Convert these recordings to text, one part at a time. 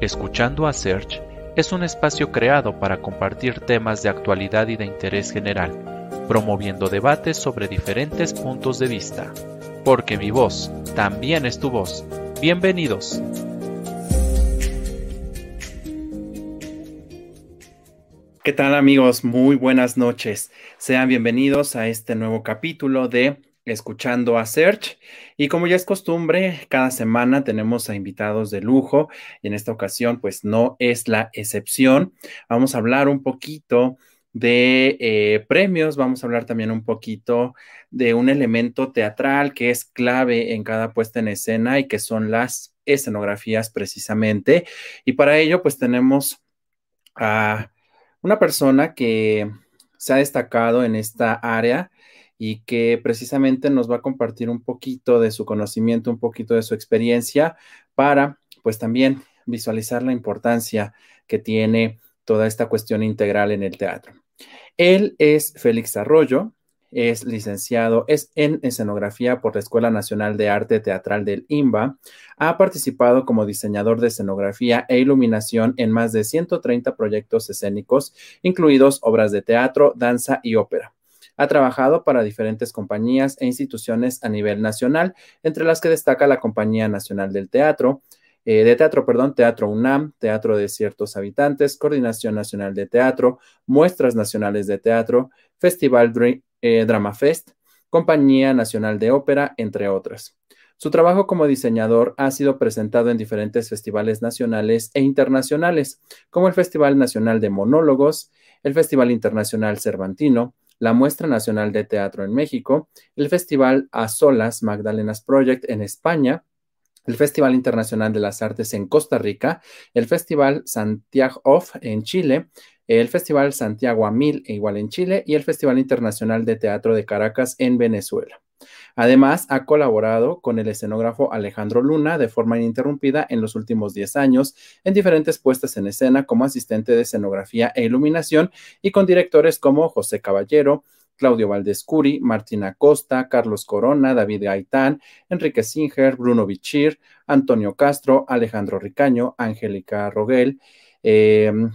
Escuchando a Search es un espacio creado para compartir temas de actualidad y de interés general, promoviendo debates sobre diferentes puntos de vista. Porque mi voz también es tu voz. Bienvenidos. ¿Qué tal amigos? Muy buenas noches. Sean bienvenidos a este nuevo capítulo de Escuchando a Search. Y como ya es costumbre, cada semana tenemos a invitados de lujo y en esta ocasión pues no es la excepción. Vamos a hablar un poquito de eh, premios, vamos a hablar también un poquito de un elemento teatral que es clave en cada puesta en escena y que son las escenografías precisamente. Y para ello pues tenemos a una persona que se ha destacado en esta área y que precisamente nos va a compartir un poquito de su conocimiento, un poquito de su experiencia para, pues también visualizar la importancia que tiene toda esta cuestión integral en el teatro. Él es Félix Arroyo, es licenciado es en escenografía por la Escuela Nacional de Arte Teatral del IMBA. Ha participado como diseñador de escenografía e iluminación en más de 130 proyectos escénicos, incluidos obras de teatro, danza y ópera. Ha trabajado para diferentes compañías e instituciones a nivel nacional, entre las que destaca la Compañía Nacional del Teatro, eh, de teatro, perdón, Teatro UNAM, Teatro de Ciertos Habitantes, Coordinación Nacional de Teatro, Muestras Nacionales de Teatro, Festival eh, Drama Fest, Compañía Nacional de Ópera, entre otras. Su trabajo como diseñador ha sido presentado en diferentes festivales nacionales e internacionales, como el Festival Nacional de Monólogos, el Festival Internacional Cervantino, la Muestra Nacional de Teatro en México, el Festival A Solas Magdalenas Project en España, el Festival Internacional de las Artes en Costa Rica, el Festival Santiago Off en Chile, el Festival Santiago a Mil, igual en Chile, y el Festival Internacional de Teatro de Caracas en Venezuela. Además, ha colaborado con el escenógrafo Alejandro Luna de forma ininterrumpida en los últimos 10 años en diferentes puestas en escena como asistente de escenografía e iluminación y con directores como José Caballero, Claudio Valdescuri, Martina Costa, Carlos Corona, David Gaitán, Enrique Singer, Bruno Bichir, Antonio Castro, Alejandro Ricaño, Angélica Roguel, em,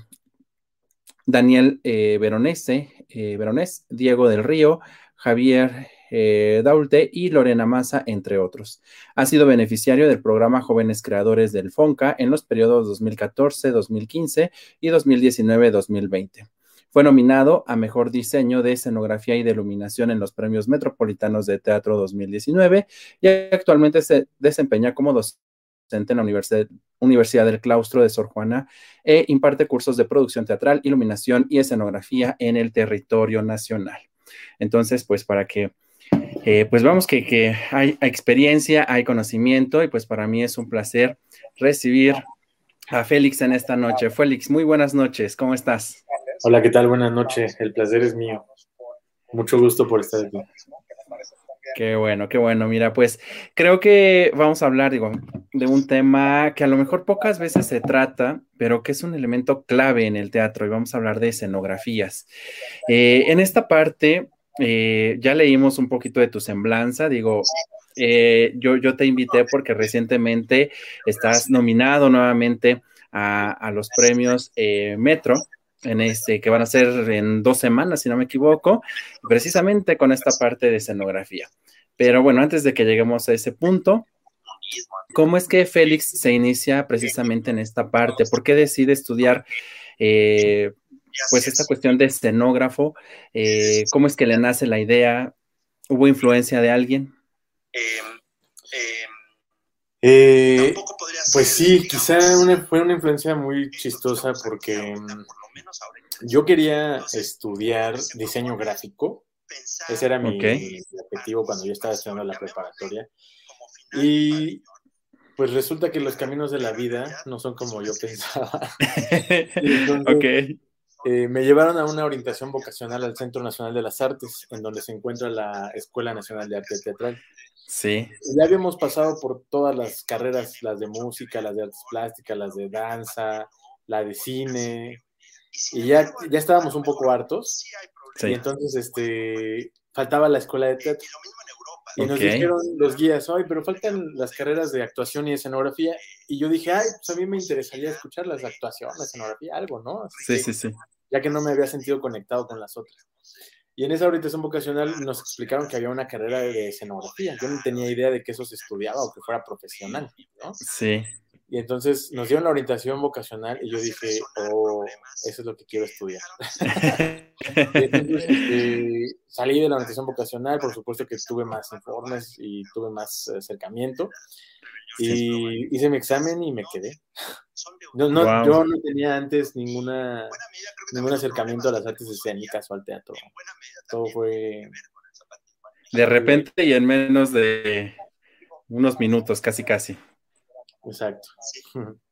Daniel eh, Veronese, eh, Veronés, Diego del Río, Javier eh, Daulte y Lorena Massa, entre otros. Ha sido beneficiario del programa Jóvenes Creadores del FONCA en los periodos 2014, 2015 y 2019-2020. Fue nominado a Mejor Diseño de Escenografía y de Iluminación en los Premios Metropolitanos de Teatro 2019 y actualmente se desempeña como docente en la Universidad del Claustro de Sor Juana e imparte cursos de producción teatral, iluminación y escenografía en el territorio nacional. Entonces, pues para que, eh, pues vamos que, que hay experiencia, hay conocimiento y pues para mí es un placer recibir a Félix en esta noche. Félix, muy buenas noches, ¿cómo estás? Hola, ¿qué tal? Buenas noches. El placer es mío. Mucho gusto por estar aquí. Qué bueno, qué bueno. Mira, pues creo que vamos a hablar, digo, de un tema que a lo mejor pocas veces se trata, pero que es un elemento clave en el teatro y vamos a hablar de escenografías. Eh, en esta parte, eh, ya leímos un poquito de tu semblanza, digo, eh, yo, te invité porque recientemente estás nominado nuevamente a, los premios Metro en este, que van a ser en dos semanas, si no me equivoco, precisamente con esta parte de escenografía. Pero bueno, antes de que lleguemos a ese punto, ¿cómo es que Félix se inicia precisamente en esta parte? ¿Por qué decide estudiar eh, pues esta cuestión de escenógrafo? Eh, ¿Cómo es que le nace la idea? ¿Hubo influencia de alguien? Eh, pues sí, quizá fue una influencia muy chistosa porque yo quería estudiar diseño gráfico. Ese era mi objetivo cuando yo estaba estudiando la preparatoria. Y pues resulta que los caminos de la vida no son como yo pensaba. Eh, me llevaron a una orientación vocacional al Centro Nacional de las Artes, en donde se encuentra la Escuela Nacional de Arte Teatral. Sí. Ya habíamos pasado por todas las carreras, las de música, las de artes plásticas, las de danza, la de cine, y ya, ya estábamos un poco hartos. Y entonces este, faltaba la escuela de teatro. Y nos dijeron los guías, hoy, pero faltan las carreras de actuación y escenografía. Y yo dije, ay, pues a mí me interesaría escuchar las de actuación, la escenografía, algo, ¿no? sí, sí, sí. Ya que no me había sentido conectado con las otras. Y en esa orientación vocacional nos explicaron que había una carrera de escenografía. Yo no tenía idea de que eso se estudiaba o que fuera profesional, ¿no? Sí. Y entonces nos dieron la orientación vocacional y yo dije, oh, eso es lo que quiero estudiar. Este, salí de la orientación vocacional, por supuesto que tuve más informes y tuve más acercamiento. Y hice mi examen y me quedé. No, no, Yo no tenía antes ninguna, ningún acercamiento a las artes escénicas o al teatro. Todo fue... De repente y en menos de unos minutos, casi, casi. Exacto.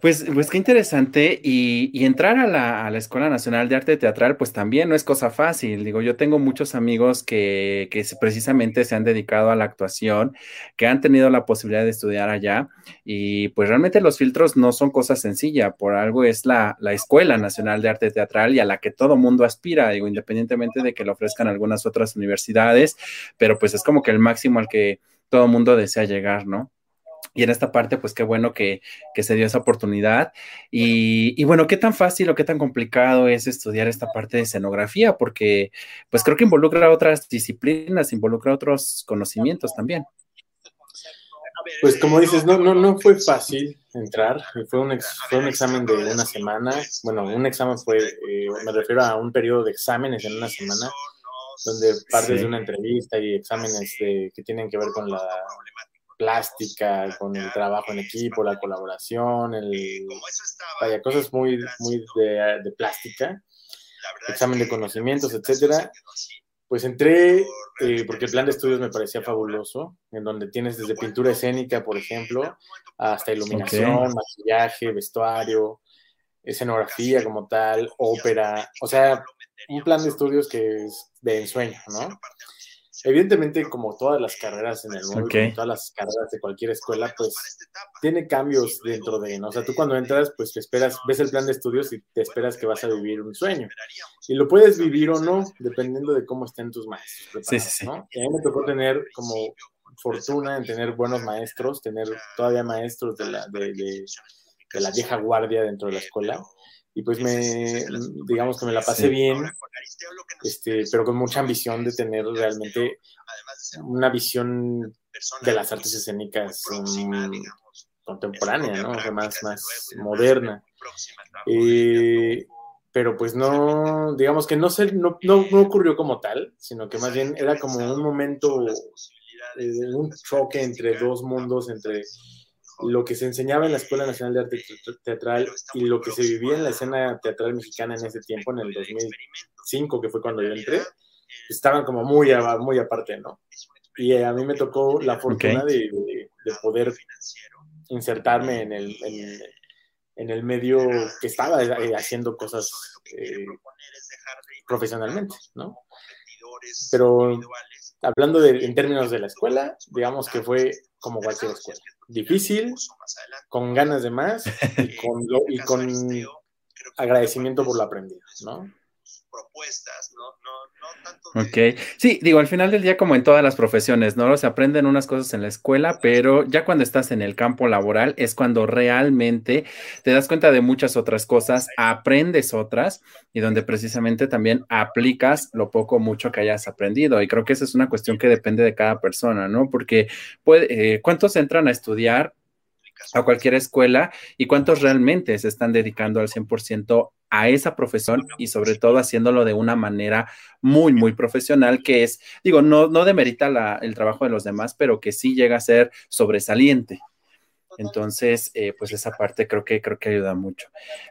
Pues, pues qué interesante. Y, entrar a la, Escuela Nacional de Arte Teatral, pues también no es cosa fácil. Digo, yo tengo muchos amigos que, que precisamente se han dedicado a la actuación, que han tenido la posibilidad de estudiar allá. Y pues realmente los filtros no son cosa sencilla. Por algo es la, la Escuela Nacional de Arte Teatral y a la que todo mundo aspira, digo, independientemente de que lo ofrezcan algunas otras universidades, pero pues es como que el máximo al que todo mundo desea llegar, ¿no? Y en esta parte, pues qué bueno que, se dio esa oportunidad. Y, bueno, qué tan fácil o qué tan complicado es estudiar esta parte de escenografía, porque pues creo que involucra otras disciplinas, involucra otros conocimientos también. Pues como dices, no, no, no fue fácil entrar, fue un, fue un examen de una semana, bueno, un examen fue, eh, me refiero a un periodo de exámenes en una semana, donde partes de una entrevista y exámenes que tienen que ver con la plástica, con el trabajo en equipo, la colaboración, el, vaya, cosas muy, muy de, de plástica, examen de conocimientos, etcétera. Pues entré eh, porque el plan de estudios me parecía fabuloso, en donde tienes desde pintura escénica, por ejemplo, hasta iluminación, maquillaje, vestuario, escenografía como tal, ópera, o sea, un plan de estudios que es de ensueño, ¿no? Evidentemente, como todas las carreras en el mundo, todas las carreras de cualquier escuela, pues tiene cambios dentro de, ¿no? O sea, tú cuando entras, pues esperas, ves el plan de estudios y te esperas que vas a vivir un sueño. Y lo puedes vivir o no, dependiendo de cómo estén tus maestros. Sí, sí, sí. ¿no? Y a mí me tocó tener como fortuna en tener buenos maestros, tener todavía maestros de la, de, de la vieja guardia dentro de la escuela y pues me, digamos que me la pasé bien, este, pero con mucha ambición de tener realmente una visión de las artes escénicas contemporánea, ¿no? O sea, más, más moderna. Eh, pero pues no, digamos que no, se, no, no, ocurrió como tal, sino que más bien era como un momento, eh, un choque entre dos mundos, entre lo que se enseñaba en la Escuela Nacional de Arte Teatral y lo que se vivía en la escena teatral mexicana en ese tiempo, en el 2005, que fue cuando yo entré, estaban como muy, muy aparte, ¿no? Y a mí me tocó la fortuna de, poder insertarme en el, en, el medio que estaba eh, haciendo cosas eh, profesionalmente, ¿no? Pero hablando de, en términos de la escuela, digamos que fue como cualquier escuela difícil, con ganas de más y con, y con agradecimiento por lo aprendido, ¿no? propuestas, no, no, tanto. Ok, sí, digo, al final del día, como en todas las profesiones, ¿no? Se aprenden unas cosas en la escuela, pero ya cuando estás en el campo laboral es cuando realmente te das cuenta de muchas otras cosas, aprendes otras y donde precisamente también aplicas lo poco o mucho que hayas aprendido. Y creo que esa es una cuestión que depende de cada persona, ¿no? Porque puede, eh, ¿cuántos entran a estudiar? A cualquier escuela y cuántos realmente se están dedicando al 100% a esa profesión y sobre todo haciéndolo de una manera muy, muy profesional, que es, digo, no, no demerita el trabajo de los demás, pero que sí llega a ser sobresaliente. Entonces, eh, pues esa parte creo que, creo que ayuda mucho.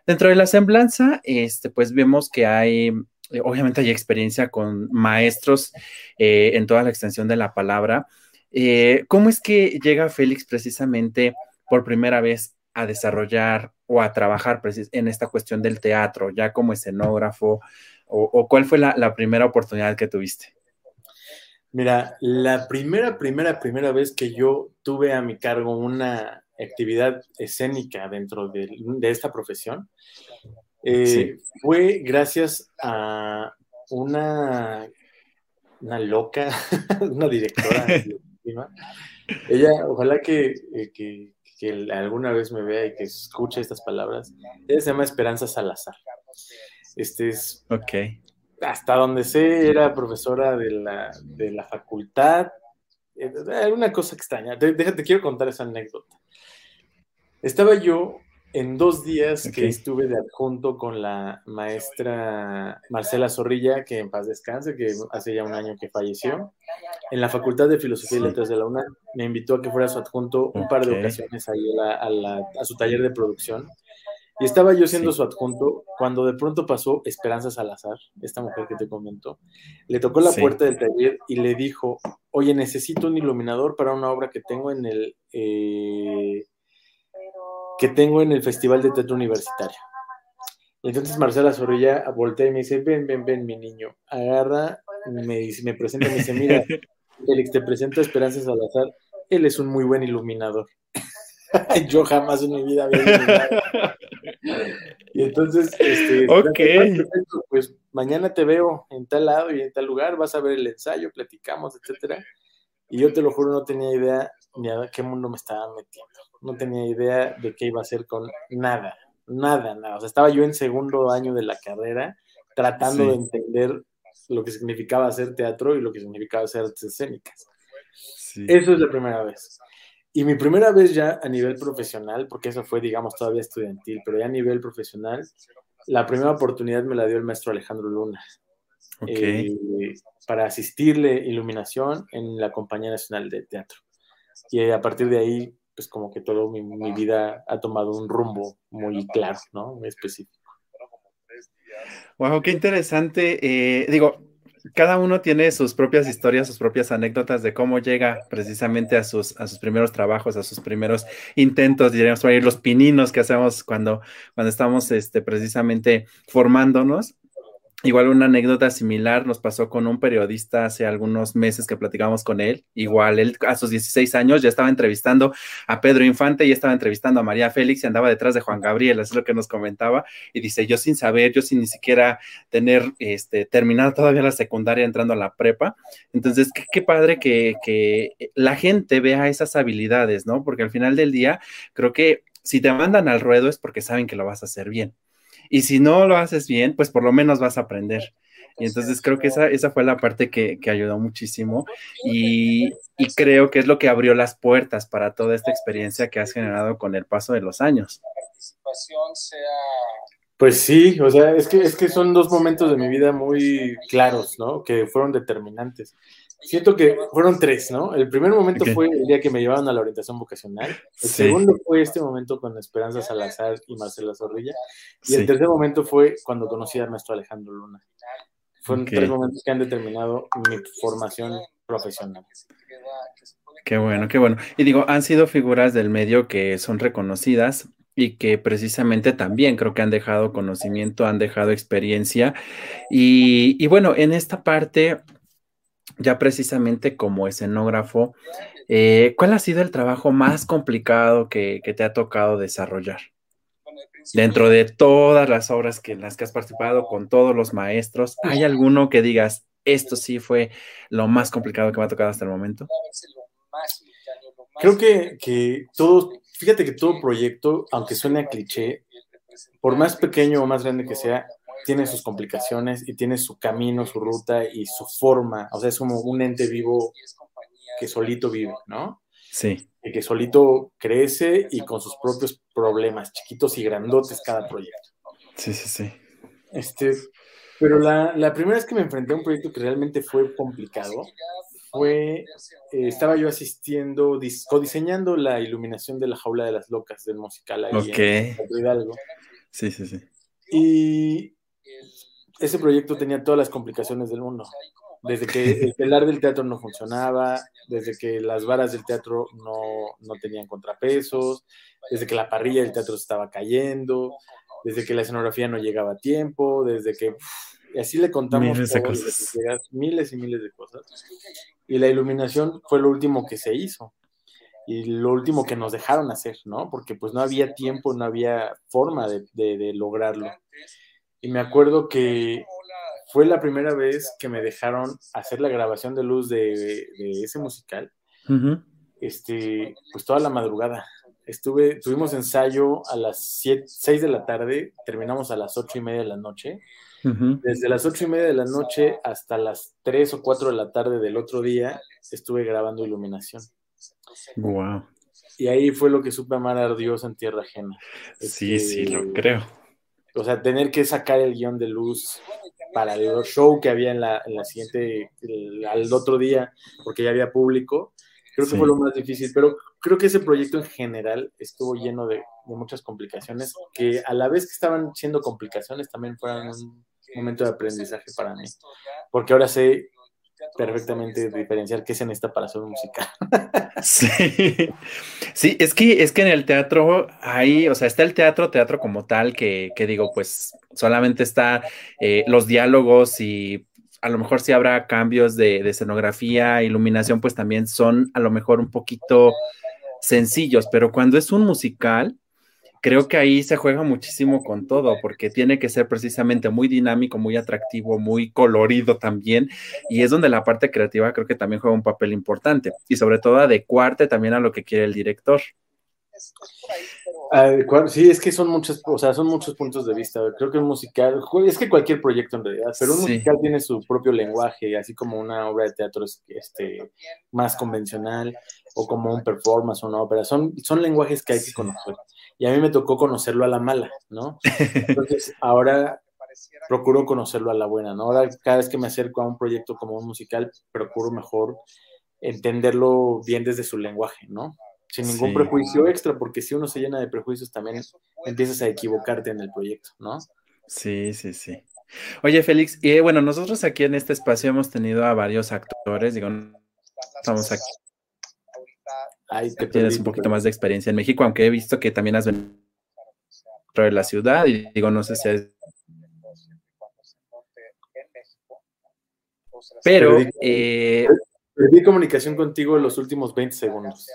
Dentro de la semblanza, este, pues vemos que hay, eh, obviamente hay experiencia con maestros eh, en toda la extensión de la palabra. ¿Cómo es que llega Félix precisamente por primera vez a desarrollar o a trabajar en esta cuestión del teatro, ya como escenógrafo? ¿O, cuál fue la, primera oportunidad que tuviste? Mira, la primera, primera, primera vez que yo tuve a mi cargo una actividad escénica dentro de, esta profesión eh, fue gracias a una una loca, una directora. Ella, ojalá que, eh, que, alguna vez me vea y que escuche estas palabras. Ella se llama Esperanza Salazar. Este es. Ok. Hasta donde sé, era profesora de la, de la facultad. Eh, alguna cosa extraña. Déjate, quiero contar esa anécdota. Estaba yo en dos días que estuve de adjunto con la maestra Marcela Zorrilla, que en paz descanse, que hace ya un año que falleció, en la Facultad de Filosofía y Letras de la UNAM, me invitó a que fuera su adjunto un par de ocasiones ahí a, su taller de producción. Y estaba yo siendo su adjunto cuando de pronto pasó Esperanza Salazar, esta mujer que te comentó. Le tocó la puerta del taller y le dijo, oye, necesito un iluminador para una obra que tengo en el... Eh, que tengo en el Festival de Teatro Universitario. Y entonces Marcela Zorrilla voltea y me dice, ven, ven, ven, mi niño, agarra, me, dice, me presenta, me dice, mira, Félix, te presento a Esperanza Salazar, él es un muy buen iluminador. Yo jamás en mi vida había iluminado. y entonces, este, pues mañana te veo en tal lado y en tal lugar, vas a ver el ensayo, platicamos, etcétera. Y yo te lo juro, no tenía idea ni a qué mundo me estaba metiendo no tenía idea de qué iba a hacer con nada, nada, nada. O sea, estaba yo en segundo año de la carrera tratando de entender lo que significaba hacer teatro y lo que significaba hacer artes escénicas. Eso es la primera vez. Y mi primera vez ya a nivel profesional, porque eso fue, digamos, todavía estudiantil, pero ya a nivel profesional, la primera oportunidad me la dio el maestro Alejandro Luna. Eh, para asistirle iluminación en la Compañía Nacional de Teatro. Y a partir de ahí pues como que toda mi, vida ha tomado un rumbo muy claro, ¿no? Muy específico. Wow, qué interesante. Eh, digo, cada uno tiene sus propias historias, sus propias anécdotas de cómo llega precisamente a sus, a sus primeros trabajos, a sus primeros intentos, diríamos por ahí, los pininos que hacemos cuando, cuando estamos este, precisamente formándonos. Igual una anécdota similar nos pasó con un periodista hace algunos meses que platicamos con él. Igual él a sus 16 años ya estaba entrevistando a Pedro Infante y estaba entrevistando a María Félix y andaba detrás de Juan Gabriel, es lo que nos comentaba. Y dice, yo sin saber, yo sin ni siquiera tener este, terminado todavía la secundaria entrando a la prepa. Entonces, qué, padre que, que la gente vea esas habilidades, ¿no? Porque al final del día, creo que si te mandan al ruedo es porque saben que lo vas a hacer bien. Y si no lo haces bien, pues por lo menos vas a aprender. Y entonces creo que esa, esa fue la parte que, ayudó muchísimo y, creo que es lo que abrió las puertas para toda esta experiencia que has generado con el paso de los años. Pues sí, o sea, es que, es que son dos momentos de mi vida muy claros, ¿no? Que fueron determinantes. Siento que fueron tres, ¿no? El primer momento fue el día que me llevaron a la orientación vocacional. El segundo fue este momento con Esperanza Salazar y Marcela Zorrilla. Y el tercer momento fue cuando conocí a nuestro Alejandro Luna. Fueron tres momentos que han determinado mi formación profesional. Qué bueno, qué bueno. Y digo, han sido figuras del medio que son reconocidas y que precisamente también creo que han dejado conocimiento, han dejado experiencia. Y, y bueno, en esta parte ya precisamente como escenógrafo, eh, ¿cuál ha sido el trabajo más complicado que, te ha tocado desarrollar? Dentro de todas las obras que, en las que has participado con todos los maestros, ¿hay alguno que digas, esto sí fue lo más complicado que me ha tocado hasta el momento? Creo que, que todo, fíjate que todo proyecto, aunque suene a cliché, por más pequeño o más grande que sea, tiene sus complicaciones y tiene su camino, su ruta y su forma. O sea, es como un ente vivo que solito vive, ¿no? Sí. Y que solito crece y con sus propios problemas, chiquitos y grandotes cada proyecto. Sí, sí, sí. Este, pero la, la primera vez que me enfrenté a un proyecto que realmente fue complicado fue, eh, estaba yo asistiendo, codiseñando la iluminación de la jaula de las locas del musical ahí okay. en Hidalgo. Sí, sí, sí. Y ese proyecto tenía todas las complicaciones del mundo. Desde que el telar del teatro no funcionaba, desde que las varas del teatro no, no tenían contrapesos, desde que la parrilla del teatro estaba cayendo, desde que la escenografía no llegaba a tiempo, desde que... y así le contamos miles de cosas. miles y miles de cosas. Y la iluminación fue lo último que se hizo y lo último que nos dejaron hacer, ¿no? Porque pues no había tiempo, no había forma de, de, de lograrlo. Y me acuerdo que fue la primera vez que me dejaron hacer la grabación de luz de, ese musical. Este, pues toda la madrugada. Estuve, tuvimos ensayo a las 6 de la tarde, terminamos a las ocho y media de la noche. Desde las ocho y media de la noche hasta las 3 o 4 de la tarde del otro día estuve grabando iluminación. Wow. Y ahí fue lo que supe amar a Dios en tierra ajena. Sí, sí, lo este, creo. O sea, tener que sacar el guion de luz para el show que había en la, en la siguiente, al otro día, porque ya había público, creo que fue lo más difícil, pero creo que ese proyecto en general estuvo lleno de, de, muchas complicaciones, que a la vez que estaban siendo complicaciones, también fueron un momento de aprendizaje para mí, porque ahora sé perfectamente diferenciar qué se necesita para hacer música. Sí. sí, es que es que en el teatro hay, o sea, está el teatro, teatro como tal, que, que digo, pues solamente está eh, los diálogos y a lo mejor si habrá cambios de, de escenografía, iluminación, pues también son a lo mejor un poquito sencillos, pero cuando es un musical, creo que ahí se juega muchísimo con todo, porque tiene que ser precisamente muy dinámico, muy atractivo, muy colorido también, y es donde la parte creativa creo que también juega un papel importante, y sobre todo adecuarte también a lo que quiere el director. Sí, es que son muchos, o sea, son muchos puntos de vista. Creo que un musical, es que cualquier proyecto en realidad, pero un musical tiene su propio lenguaje, así como una obra de teatro es este, más convencional, o como un performance o una ópera. Son, son lenguajes que hay que conocer y a mí me tocó conocerlo a la mala, ¿no? Entonces, ahora procuro conocerlo a la buena, ¿no? Ahora, cada vez que me acerco a un proyecto como un musical, procuro mejor entenderlo bien desde su lenguaje, ¿no? Sin ningún prejuicio extra, porque si uno se llena de prejuicios también empiezas a equivocarte en el proyecto, ¿no? Sí, sí, sí. Oye, Félix, y bueno, nosotros aquí en este espacio hemos tenido a varios actores, digo, estamos aquí tienes un poquito más de experiencia en México, aunque he visto que también has venido de la ciudad y digo, no sé si es... Pero... Eh, perdí comunicación contigo en los últimos 20 segundos.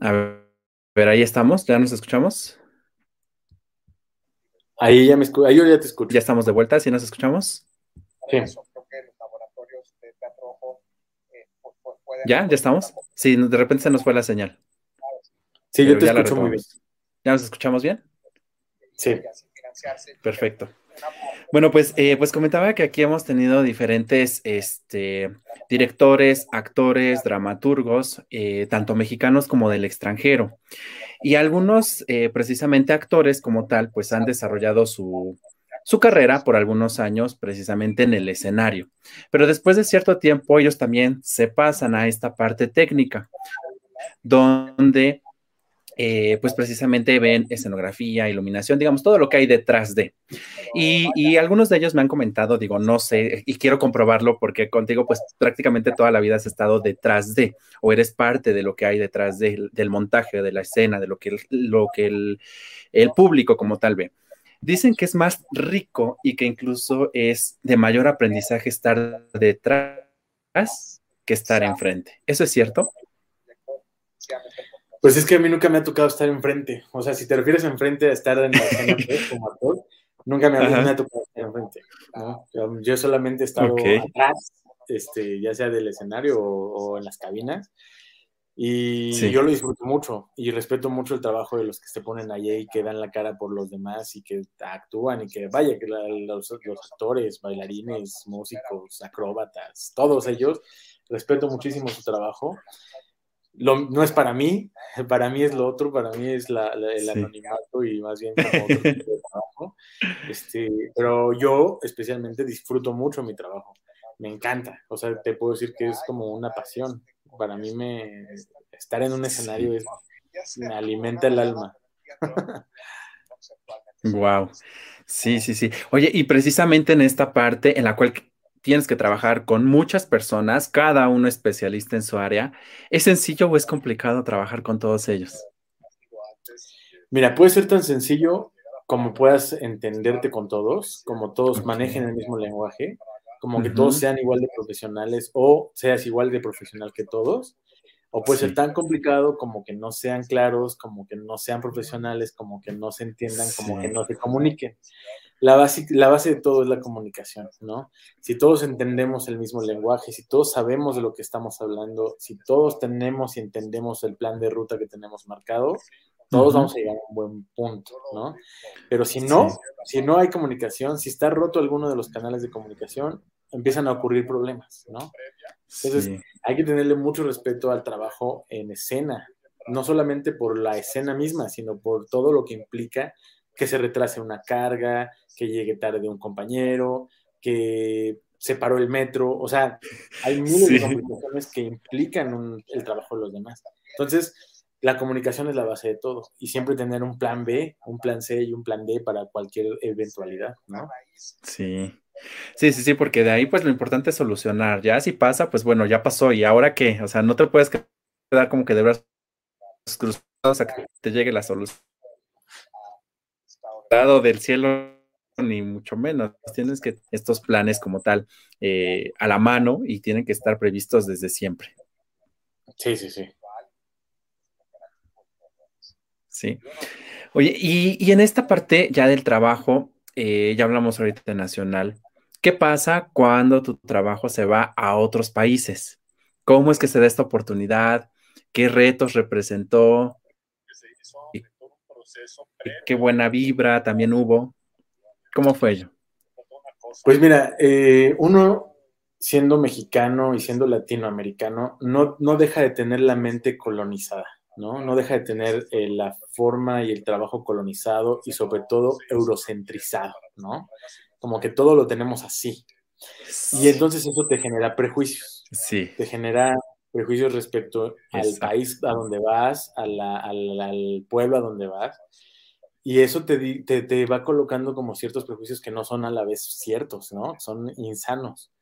A ver, ahí estamos, ya nos escuchamos. Ahí ya me ahí yo ya te escucho. Ya estamos de vuelta, ¿sí nos escuchamos? ¿Ya? ¿Ya estamos? Sí, de repente se nos fue la señal. Sí, yo te escucho muy bien. ¿Ya nos escuchamos bien? Sí. Perfecto. Bueno, pues, eh, pues comentaba que aquí hemos tenido diferentes este, directores, actores, dramaturgos, eh, tanto mexicanos como del extranjero. Y algunos, eh, precisamente actores como tal, pues han desarrollado su, su carrera por algunos años precisamente en el escenario. Pero después de cierto tiempo ellos también se pasan a esta parte técnica, donde eh, pues precisamente ven escenografía, iluminación, digamos, todo lo que hay detrás de. Y, algunos de ellos me han comentado, digo, no sé, y quiero comprobarlo porque contigo pues prácticamente toda la vida has estado detrás de, o eres parte de lo que hay detrás del montaje, de la escena, de lo que, lo que el, el público como tal ve. Dicen que es más rico y que incluso es de mayor aprendizaje estar detrás que estar enfrente. ¿Eso es cierto? Pues es que a mí nunca me ha tocado estar enfrente. O sea, si te refieres enfrente a estar en la escena como actor, nunca me ha, tocado estar enfrente. Yo solamente he estado atrás, este, ya sea del escenario o en las cabinas, y yo lo disfruto mucho y respeto mucho el trabajo de los que se ponen allí y que dan la cara por los demás y que actúan y que vaya, que los, actores, bailarines, músicos, acróbatas, todos ellos, respeto muchísimo su trabajo. No es para mí, para mí es lo otro, para mí es el anonimato y más bien como otro tipo de trabajo. Este, pero yo especialmente disfruto mucho mi trabajo, me encanta, o sea, te puedo decir que es como una pasión para mí me estar en un escenario me alimenta el alma. Wow. Sí, sí, sí. Oye, y precisamente en esta parte en la cual tienes que trabajar con muchas personas, cada uno especialista en su área, ¿es sencillo o es complicado trabajar con todos ellos? Mira, puede ser tan sencillo como puedas entenderte con todos, como todos manejen el mismo lenguaje, como que todos sean igual de profesionales o seas igual de profesional que todos, O puede ser tan complicado como que no sean claros, como que no sean profesionales, como que no se entiendan, como que no se comuniquen. La base, la base de todo es la comunicación, ¿no? Si todos entendemos el mismo lenguaje, si todos sabemos de lo que estamos hablando, si todos tenemos y entendemos el plan de ruta que tenemos marcado, todos vamos a llegar a un buen punto, ¿no? Pero si no, si no hay comunicación, si está roto alguno de los canales de comunicación, empiezan a ocurrir problemas, ¿no? Entonces, hay que tenerle mucho respeto al trabajo en escena, no solamente por la escena misma, sino por todo lo que implica que se retrase una carga, que llegue tarde un compañero, que se paró el metro, o sea, hay miles de complicaciones que implican el trabajo de los demás. Entonces, la comunicación es la base de todo y siempre tener un plan B, un plan C y un plan D para cualquier eventualidad, ¿no? Sí. Sí, sí, sí, porque de ahí pues lo importante es solucionar. Ya si pasa, pues bueno, ya pasó. ¿Y ahora qué? O sea, no te puedes quedar como que de brazos cruzados a que te llegue la solución. Dado del cielo, ni mucho menos. Tienes que estos planes como tal eh, a la mano y tienen que estar previstos desde siempre. Sí, sí, sí. Sí. Oye, y, en esta parte ya del trabajo, eh, ya hablamos ahorita de nacional, ¿qué pasa cuando tu trabajo se va a otros países? ¿Cómo es que se da esta oportunidad? ¿Qué retos representó? ¿Qué buena vibra también hubo? ¿Cómo fue ello? Pues mira, eh, uno siendo mexicano y siendo latinoamericano no, no deja de tener la mente colonizada. ¿no? No deja de tener eh, la forma y el trabajo colonizado y sobre todo eurocentrizado, ¿no? Como que todo lo tenemos así. Y entonces eso te genera prejuicios. Sí. Te genera prejuicios respecto al país a donde vas, al, al, pueblo a donde vas. Y eso te, te, te, va colocando como ciertos prejuicios que no son a la vez ciertos, ¿no? Son insanos.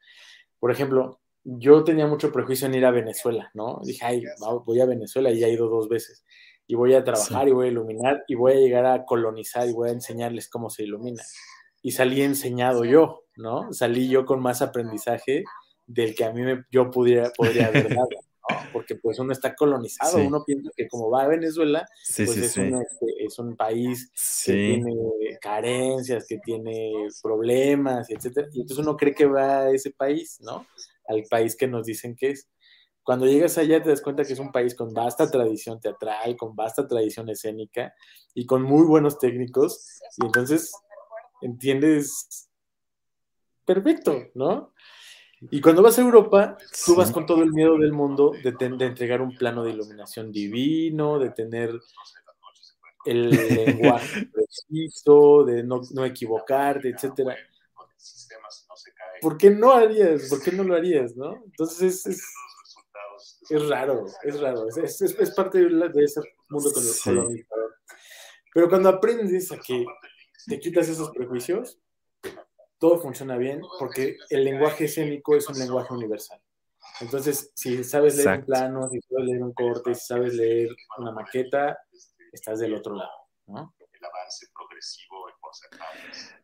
Por ejemplo, yo tenía mucho prejuicio en ir a Venezuela, ¿no? Dije, ay, voy a Venezuela y ya he ido dos veces. Y voy a trabajar y voy a iluminar y voy a llegar a colonizar y voy a enseñarles cómo se ilumina. Y salí enseñado yo, ¿no? Salí yo con más aprendizaje del que a mí me, yo pudiera, podría haber dado. Porque pues uno está colonizado, uno piensa que como va a Venezuela, pues es, un, este, es, un, país que tiene carencias, que tiene problemas, etcétera. Y entonces uno cree que va a ese país, ¿no? al país que nos dicen que es. Cuando llegas allá te das cuenta que es un país con vasta tradición teatral, con vasta tradición escénica y con muy buenos técnicos. Y entonces entiendes perfecto, ¿no? Y cuando vas a Europa, tú vas con todo el miedo del mundo de, de entregar un plano de iluminación divino, de tener el lenguaje preciso, de no, no equivocarte, etcétera ¿por qué no harías? ¿Por qué no lo harías? ¿no? Entonces es, es, raro, es raro, es, es, parte de, ese mundo colonizador. Pero cuando aprendes a que te quitas esos prejuicios, todo funciona bien porque el lenguaje escénico es un lenguaje universal. Entonces, si sabes leer un plano, si sabes leer un corte, si sabes leer una maqueta, estás del otro lado, ¿no? El avance progresivo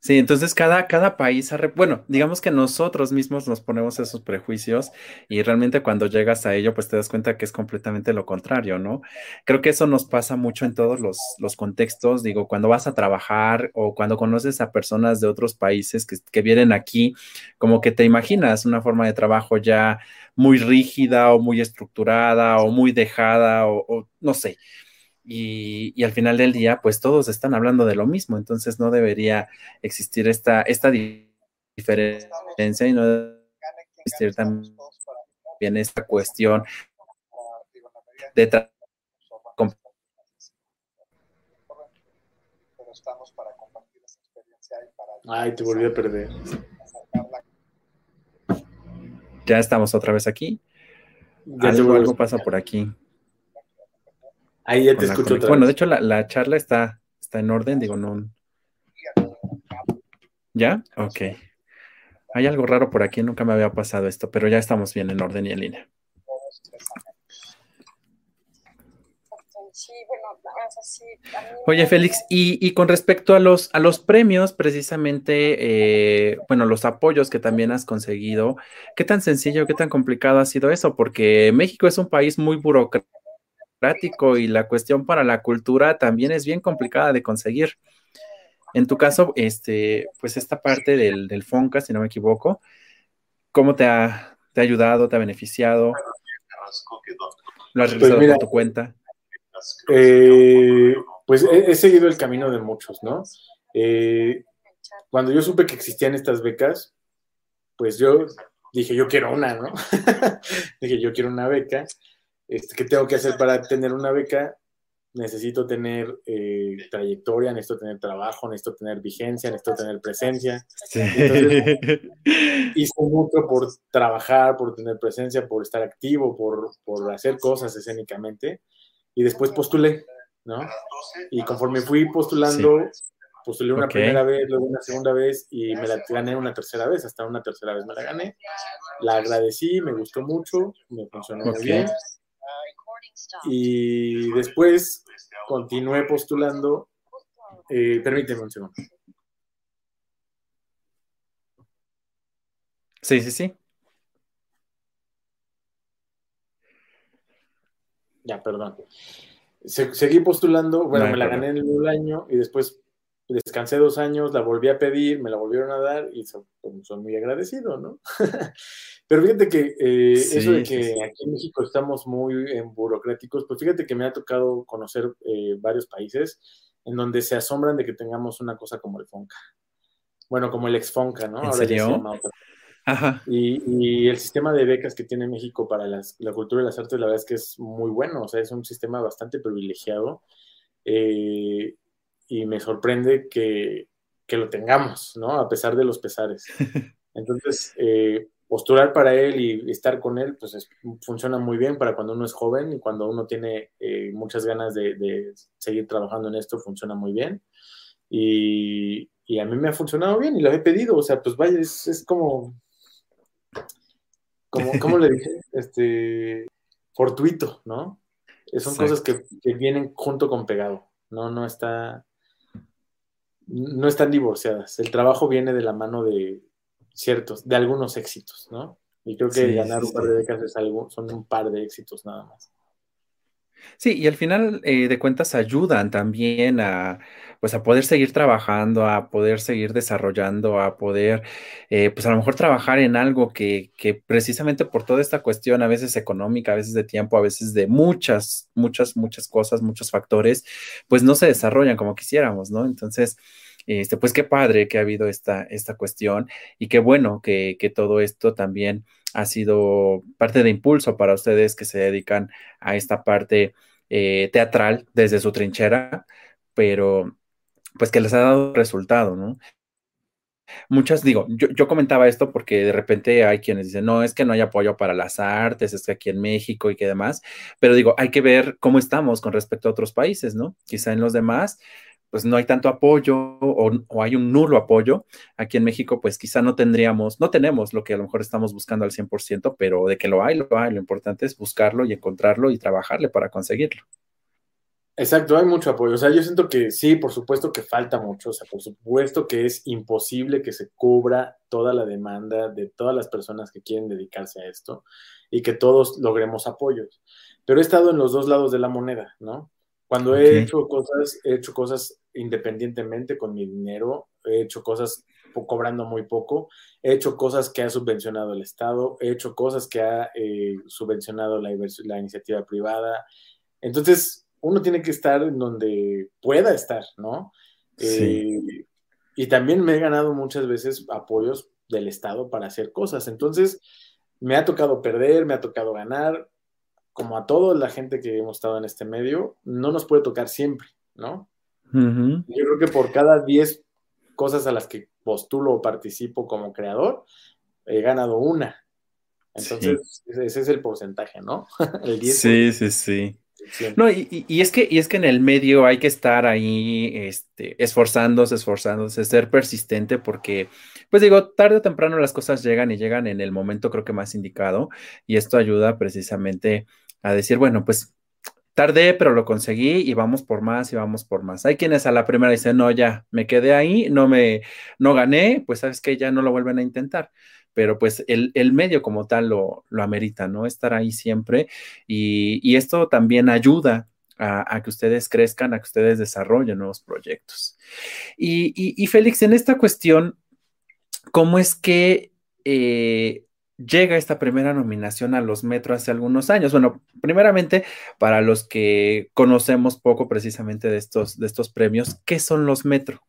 Sí, entonces cada, cada país, bueno, digamos que nosotros mismos nos ponemos esos prejuicios y realmente cuando llegas a ello, pues te das cuenta que es completamente lo contrario, ¿no? Creo que eso nos pasa mucho en todos los, los contextos, digo, cuando vas a trabajar o cuando conoces a personas de otros países que, que vienen aquí, como que te imaginas una forma de trabajo ya muy rígida o muy estructurada o muy dejada o no sé. Y, al final del día, pues todos están hablando de lo mismo, entonces no debería existir esta, esta diferencia y no debería existir también esta cuestión de Ay, te volví a perder. Ya estamos otra vez aquí. Algo, algo pasa por aquí. Ahí ya te escucho Bueno, de hecho, la, charla está, está en orden, digo, no. ¿Ya? Ok. Hay algo raro por aquí, nunca me había pasado esto, pero ya estamos bien en orden y en línea. Oye, Félix, y, con respecto a los, a los premios, precisamente, eh, bueno, los apoyos que también has conseguido, ¿qué tan sencillo, qué tan complicado ha sido eso? Porque México es un país muy burocrático y la cuestión para la cultura también es bien complicada de conseguir. En tu caso, este, pues esta parte del, del FONCA, si no me equivoco, ¿cómo te ha, te ha ayudado, te ha beneficiado? ¿Lo has pues realizado por tu cuenta? Eh, pues he, seguido el camino de muchos, ¿no? Eh, cuando yo supe que existían estas becas, pues yo dije, yo quiero una, ¿no? dije, yo quiero una beca. Este, ¿Qué tengo que hacer para tener una beca? Necesito tener eh, trayectoria, necesito tener trabajo, necesito tener vigencia, necesito tener presencia. hice mucho por trabajar, por tener presencia, por estar activo, por, por hacer cosas escénicamente y después postulé, ¿no? Y conforme fui postulando, postulé una primera vez, luego una segunda vez y me la gané una tercera vez, hasta una tercera vez me la gané. La agradecí, me gustó mucho, me funcionó muy bien. Y después continué postulando. Eh, permíteme un segundo. Sí, sí, sí. Ya, perdón. seguí postulando, bueno, me la gané en el año y después descansé dos años, la volví a pedir, me la volvieron a dar y son, muy agradecido, ¿no? Pero fíjate que eh, eso de que aquí en México estamos muy en burocráticos, pues fíjate que me ha tocado conocer eh, varios países en donde se asombran de que tengamos una cosa como el FONCA. Bueno, como el ex FONCA, ¿no? ¿En serio? Y, el sistema de becas que tiene México para la cultura y las artes, la verdad es que es muy bueno, o sea, es un sistema bastante privilegiado eh, y me sorprende que, lo tengamos, ¿no? A pesar de los pesares. Entonces, eh, postular para él y estar con él, pues funciona muy bien para cuando uno es joven y cuando uno tiene eh, muchas ganas de, seguir trabajando en esto, funciona muy bien. Y, a mí me ha funcionado bien y lo he pedido, o sea, pues vaya, es como como, ¿cómo le dije? Este, fortuito, ¿no? Son cosas que, vienen junto con pegado, ¿no? No está, no están divorciadas. El trabajo viene de la mano de ciertos, de algunos éxitos, ¿no? Y creo que ganar un par de décadas es algo, son un par de éxitos nada más. Sí, y al final eh, de cuentas ayudan también a, pues a poder seguir trabajando, a poder seguir desarrollando, a poder, eh, pues a lo mejor trabajar en algo que, que precisamente por toda esta cuestión, a veces económica, a veces de tiempo, a veces de muchas, muchas, muchas cosas, muchos factores, pues no se desarrollan como quisiéramos, ¿no? Entonces, este, pues qué padre que ha habido esta, esta cuestión y qué bueno que, que todo esto también ha sido parte de impulso para ustedes que se dedican a esta parte eh, teatral desde su trinchera, pero pues que les ha dado resultado, ¿no? Muchas, digo, yo, comentaba esto porque de repente hay quienes dicen, no, es que no hay apoyo para las artes, es que aquí en México y que demás, pero digo, hay que ver cómo estamos con respecto a otros países, ¿no? Quizá en los demás, pues no hay tanto apoyo o, hay un nulo apoyo. Aquí en México, pues quizá no tendríamos, no tenemos lo que a lo mejor estamos buscando al 100%, pero de que lo hay, lo hay. Lo importante es buscarlo y encontrarlo y trabajarle para conseguirlo. Exacto, hay mucho apoyo. O sea, yo siento que sí, por supuesto que falta mucho. O sea, por supuesto que es imposible que se cubra toda la demanda de todas las personas que quieren dedicarse a esto y que todos logremos apoyos. Pero he estado en los dos lados de la moneda, ¿no? Cuando he hecho cosas, he hecho cosas independientemente con mi dinero, he hecho cosas cobrando muy poco, he hecho cosas que ha subvencionado el Estado, he hecho cosas que ha eh, subvencionado la, la, iniciativa privada. Entonces, uno tiene que estar en donde pueda estar, ¿no? Sí. Eh, y también me he ganado muchas veces apoyos del Estado para hacer cosas. Entonces, me ha tocado perder, me ha tocado ganar, como a toda la gente que hemos estado en este medio, no nos puede tocar siempre, ¿no? Yo creo que por cada 10 cosas a las que postulo o participo como creador, he ganado una. Entonces, ese es el porcentaje, ¿no? el 10 sí, sí, sí. No, y, es que, y es que en el medio hay que estar ahí este, esforzándose, esforzándose, ser persistente, porque, pues digo, tarde o temprano las cosas llegan y llegan en el momento creo que más indicado, y esto ayuda precisamente a decir, bueno, pues tardé, pero lo conseguí y vamos por más y vamos por más. Hay quienes a la primera dicen, no, ya, me quedé ahí, no me, no gané, pues sabes que ya no lo vuelven a intentar pero pues el, medio como tal lo, lo, amerita, ¿no? Estar ahí siempre y, esto también ayuda a, que ustedes crezcan, a que ustedes desarrollen nuevos proyectos. Y, Félix, en esta cuestión, ¿cómo es que eh, llega esta primera nominación a los Metro hace algunos años? Bueno, primeramente, para los que conocemos poco precisamente de estos, de estos premios, ¿qué son los Metro?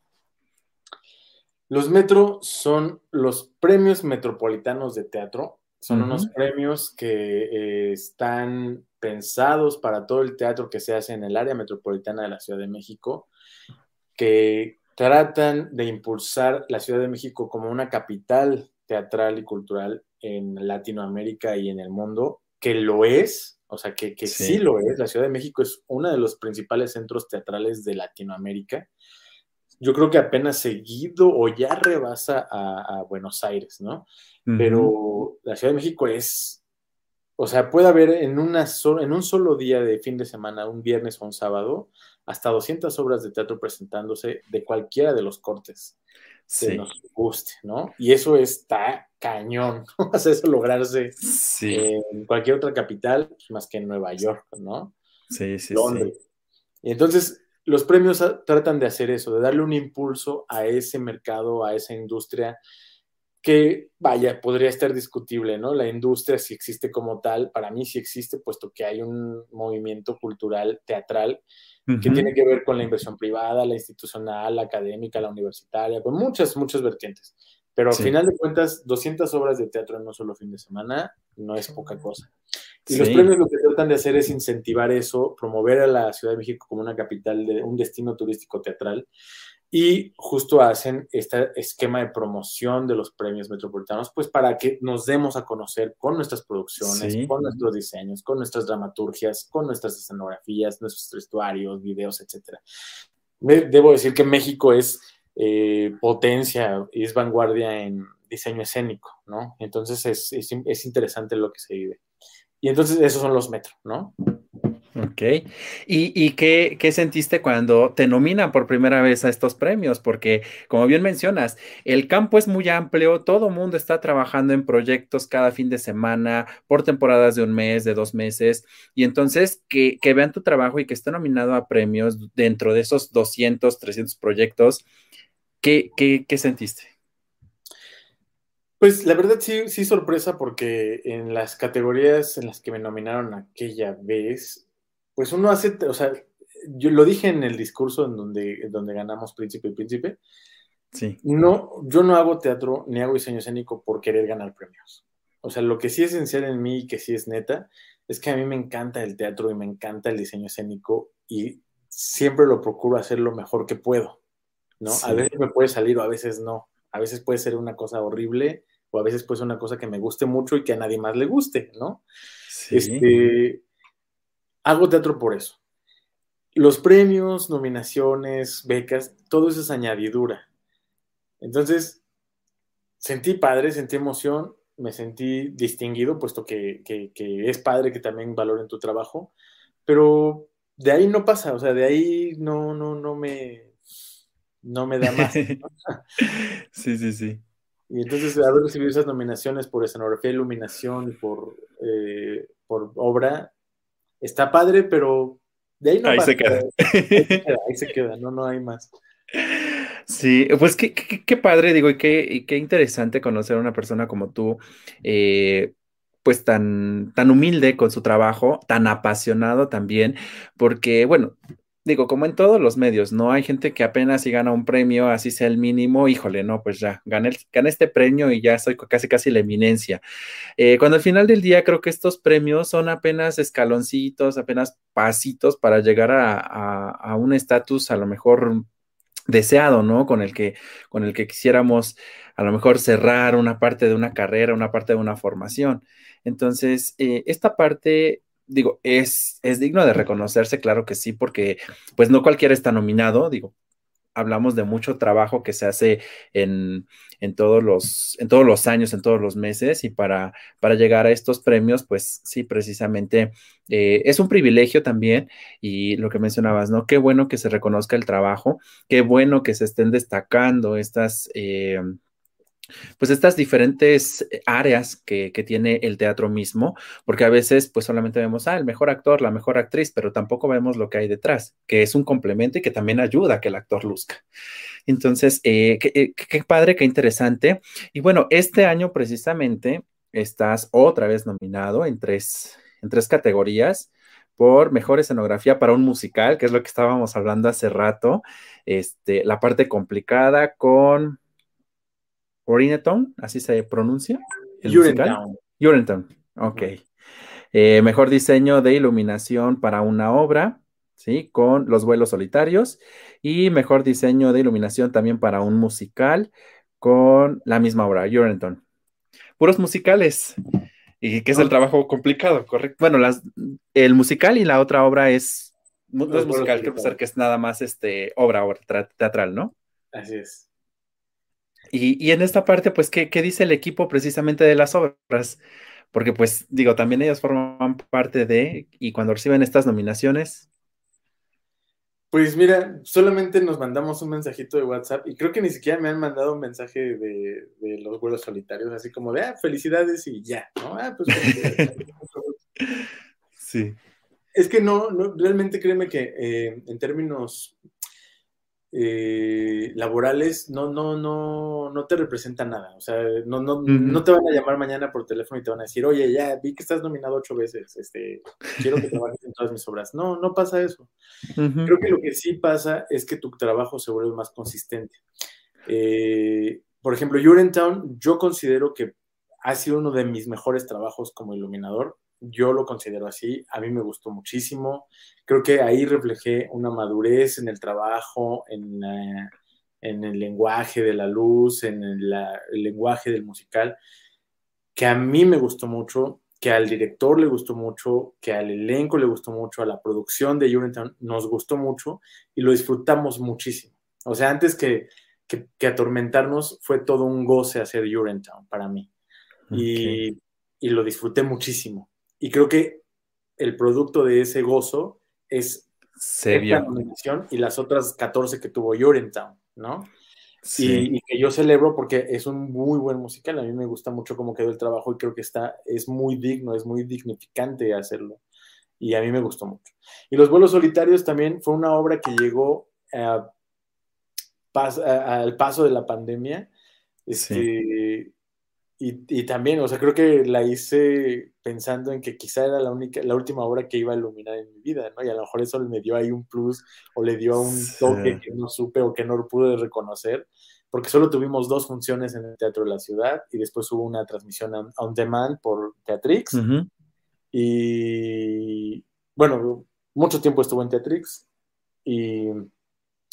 Los Metro son los premios metropolitanos de teatro. Son unos premios que eh, están pensados para todo el teatro que se hace en el área metropolitana de la Ciudad de México, que tratan de impulsar la Ciudad de México como una capital teatral y cultural en Latinoamérica y en el mundo, que lo es, o sea, que, sí. sí. lo es. La Ciudad de México es uno de los principales centros teatrales de Latinoamérica yo creo que apenas seguido o ya rebasa a, Buenos Aires, ¿no? Pero la Ciudad de México es, o sea, puede haber en, una en un solo día de fin de semana, un viernes o un sábado, hasta 200 obras de teatro presentándose de cualquiera de los cortes que nos guste, ¿no? Y eso está cañón, ¿no? O sea, eso lograrse en cualquier otra capital, pues, más que en Nueva York, ¿no? Sí, sí, Londres. sí. Y entonces, los premios tratan de hacer eso, de darle un impulso a ese mercado, a esa industria que, vaya, podría estar discutible, ¿no? La industria, si existe como tal, para mí sí existe, puesto que hay un movimiento cultural, teatral, que tiene que ver con la inversión privada, la institucional, la académica, la universitaria, con muchas, muchas vertientes. Pero al final de cuentas, 200 obras de teatro en un solo fin de semana no es poca cosa. Y los premios lo que tratan de hacer es incentivar eso, promover a la Ciudad de México como una capital, de un destino turístico teatral. Y justo hacen este esquema de promoción de los premios metropolitanos, pues para que nos demos a conocer con nuestras producciones, con nuestros diseños, con nuestras dramaturgias, con nuestras escenografías, nuestros vestuarios, videos, etc. Debo decir que México es eh, potencia y es vanguardia en diseño escénico, ¿no? Entonces es, es interesante lo que se vive. Y entonces esos son los metros, ¿no? Ok. ¿Y, qué, sentiste cuando te nominan por primera vez a estos premios? Porque, como bien mencionas, el campo es muy amplio, todo mundo está trabajando en proyectos cada fin de semana, por temporadas de un mes, de dos meses, y entonces que, vean tu trabajo y que esté nominado a premios dentro de esos 200, 300 proyectos, ¿qué, qué sentiste? Pues la verdad sí, sí sorpresa porque en las categorías en las que me nominaron aquella vez, pues uno hace, o sea, yo lo dije en el discurso en donde, donde ganamos Príncipe y Príncipe. Sí. No, yo no hago teatro ni hago diseño escénico por querer ganar premios. O sea, lo que sí es esencial en mí y que sí es neta, es que a mí me encanta el teatro y me encanta el diseño escénico y siempre lo procuro hacer lo mejor que puedo, ¿no? A veces me puede salir o a veces no. A veces puede ser una cosa horrible o a veces puede ser una cosa que me guste mucho y que a nadie más le guste, ¿no? Este, hago teatro por eso. Los premios, nominaciones, becas, todo eso es añadidura. Entonces, sentí padre, sentí emoción, me sentí distinguido, puesto que, es padre que también valoren tu trabajo, pero de ahí no pasa, o sea, de ahí no, no, no me, no me da más. sí, sí, sí. Y entonces haber recibido esas nominaciones por escenografía, iluminación y por, eh, por obra, está padre, pero de ahí no ahí se queda. Ahí se queda, no, no hay más. Sí, pues qué, qué, padre, digo, y qué, qué, interesante conocer a una persona como tú, eh, pues tan, tan humilde con su trabajo, tan apasionado también, porque, bueno, digo, como en todos los medios, ¿no? Hay gente que apenas si gana un premio, así sea el mínimo, híjole, no, pues ya, gané, este premio y ya soy casi casi la eminencia. Eh, cuando al final del día creo que estos premios son apenas escaloncitos, apenas pasitos para llegar a, un estatus a lo mejor deseado, ¿no? Con el que, con el que quisiéramos a lo mejor cerrar una parte de una carrera, una parte de una formación. Entonces, eh, esta parte digo, es, es digno de reconocerse, claro que sí, porque pues no cualquiera está nominado, digo, hablamos de mucho trabajo que se hace en, todos, los, en todos los años, en todos los meses, y para, para llegar a estos premios, pues sí, precisamente eh, es un privilegio también, y lo que mencionabas, ¿no? Qué bueno que se reconozca el trabajo, qué bueno que se estén destacando estas... Eh, pues estas diferentes eh, áreas que, tiene el teatro mismo, porque a veces pues solamente vemos, ah, el mejor actor, la mejor actriz, pero tampoco vemos lo que hay detrás, que es un complemento y que también ayuda a que el actor luzca. Entonces, eh, eh, qué, padre, qué interesante. Y bueno, este año precisamente estás otra vez nominado en tres, en tres categorías por mejor escenografía para un musical, que es lo que estábamos hablando hace rato, este, la parte complicada con Orineton, así se pronuncia. Urinetown. Urinetown, ok. Eh, mejor diseño de iluminación para una obra, ¿sí? Con los vuelos solitarios. Y mejor diseño de iluminación también para un musical con la misma obra, Urinetown. Puros musicales. Y que es el trabajo complicado, correcto. Bueno, las, el musical y la otra obra es, no, es musical, creo que es nada más este, obra, obra teatral, ¿no? Así es. Y, en esta parte, pues, ¿qué, dice el equipo precisamente de las obras? Porque, pues, digo, también ellos forman parte de, y cuando reciben estas nominaciones. Pues mira, solamente nos mandamos un mensajito de WhatsApp y creo que ni siquiera me han mandado un mensaje de, los vuelos solitarios, así como de, ah, felicidades y ya, ¿no? Ah, pues. sí. Es que no, no realmente créeme que eh, en términos eh, laborales no, no, no, no te representan nada. O sea, no, no, no te van a llamar mañana por teléfono y te van a decir, oye, ya vi que estás nominado ocho veces, este, quiero que trabajes en todas mis obras. No, no pasa eso. Creo que lo que sí pasa es que tu trabajo se vuelve más consistente. Eh, por ejemplo, Urentown, yo considero que ha sido uno de mis mejores trabajos como iluminador yo lo considero así, a mí me gustó muchísimo, creo que ahí reflejé una madurez en el trabajo, en, en el lenguaje de la luz, en el, lenguaje del musical, que a mí me gustó mucho, que al director le gustó mucho, que al elenco le gustó mucho, a la producción de Urinetown nos gustó mucho y lo disfrutamos muchísimo. O sea, antes que, que, atormentarnos, fue todo un goce hacer Urinetown para mí. Y, y, lo disfruté muchísimo. Y creo que el producto de ese gozo es esta nominación y las otras 14 que tuvo Urinetown, ¿no? Sí. Y, que yo celebro porque es un muy buen musical. A mí me gusta mucho cómo quedó el trabajo y creo que está, es muy digno, es muy dignificante hacerlo. Y a mí me gustó mucho. Y Los vuelos solitarios también fue una obra que llegó al paso de la pandemia. Este, y, también, o sea, creo que la hice pensando en que quizá era la única, la última obra que iba a iluminar en mi vida, ¿no? Y a lo mejor eso me dio ahí un plus o le dio un toque que no supe o que no pude reconocer, porque solo tuvimos dos funciones en el Teatro de la Ciudad y después hubo una transmisión on, demand por Teatrix. Y bueno, mucho tiempo estuvo en Teatrix y,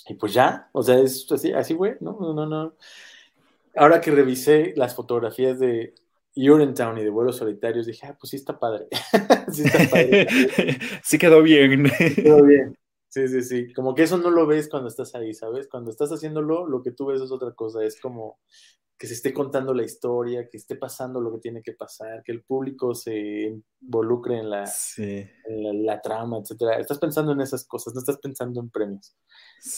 y pues ya, o sea, es así, así fue, ¿no? No, no, no ahora que revisé las fotografías de Urinetown y de vuelos solitarios, dije, ah, pues sí está padre. sí está padre. sí quedó bien. quedó bien. Sí, sí, sí. Como que eso no lo ves cuando estás ahí, ¿sabes? Cuando estás haciéndolo, lo que tú ves es otra cosa. Es como que se esté contando la historia, que esté pasando lo que tiene que pasar, que el público se involucre en la, la, trama, etcétera. Estás pensando en esas cosas, no estás pensando en premios.